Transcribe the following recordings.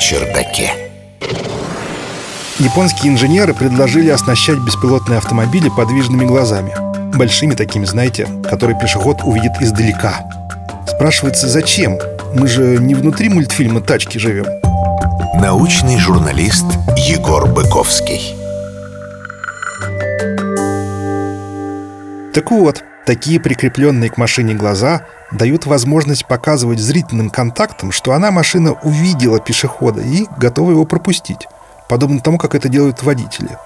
чердаке. Японские инженеры предложили оснащать беспилотные автомобили подвижными глазами. Большими такими, знаете, которые пешеход увидит издалека. Спрашивается, зачем? Мы же не внутри мультфильма «Тачки» живем. Научный журналист Егор Быковский. Так вот, такие прикрепленные к машине глаза дают возможность показывать зрительным контактам, что она, машина, увидела пешехода и готова его пропустить, подобно тому, как это делают водители.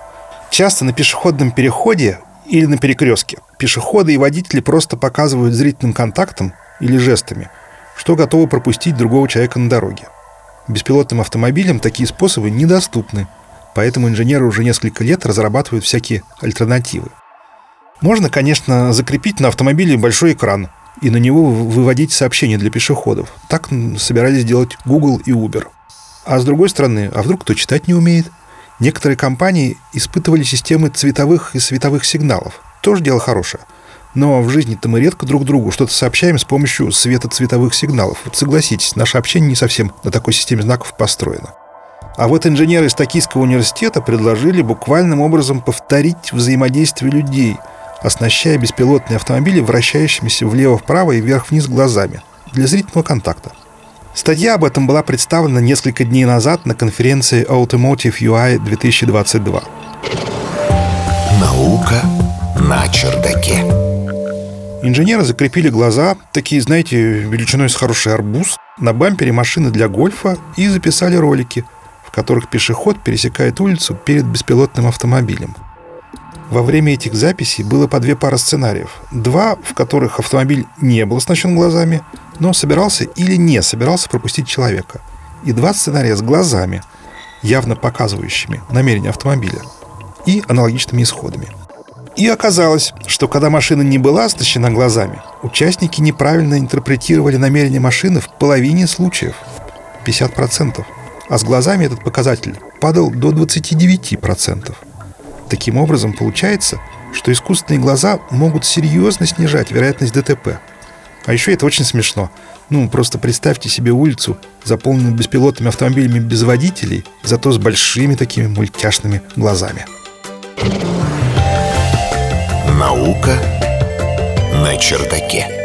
Часто на пешеходном переходе или на перекрестке пешеходы и водители просто показывают зрительным контактам или жестами, что готовы пропустить другого человека на дороге. Беспилотным автомобилям такие способы недоступны, поэтому инженеры уже несколько лет разрабатывают всякие альтернативы. Можно, конечно, закрепить на автомобиле большой экран и на него выводить сообщения для пешеходов. Так собирались делать Google и Uber. А с другой стороны, а вдруг кто читать не умеет? Некоторые компании испытывали системы цветовых и световых сигналов. Тоже дело хорошее. Но в жизни-то мы редко друг другу что-то сообщаем с помощью светоцветовых сигналов. Вот согласитесь, наше общение не совсем на такой системе знаков построено. А вот инженеры из Токийского университета предложили буквальным образом повторить взаимодействие людей, оснащая беспилотные автомобили вращающимися влево-вправо и вверх-вниз глазами для зрительного контакта. Статья об этом была представлена несколько дней назад на конференции Automotive UI 2022. Наука на чердаке. Инженеры закрепили глаза, такие, знаете, величиной с хороший арбуз, на бампере машины для гольфа и записали ролики, в которых пешеход пересекает улицу перед беспилотным автомобилем. Во время этих записей было по две пары сценариев. Два, в которых автомобиль не был оснащен глазами, но собирался или не собирался пропустить человека. И два сценария с глазами, явно показывающими намерение автомобиля, и аналогичными исходами – и оказалось, что когда машина не была оснащена глазами, участники неправильно интерпретировали намерение машины в половине случаев. 50%. А с глазами этот показатель падал до 29%. Таким образом, получается, что искусственные глаза могут серьезно снижать вероятность ДТП. А еще это очень смешно. Ну, просто представьте себе улицу, заполненную беспилотными автомобилями без водителей, зато с большими такими мультяшными глазами. Наука на чердаке.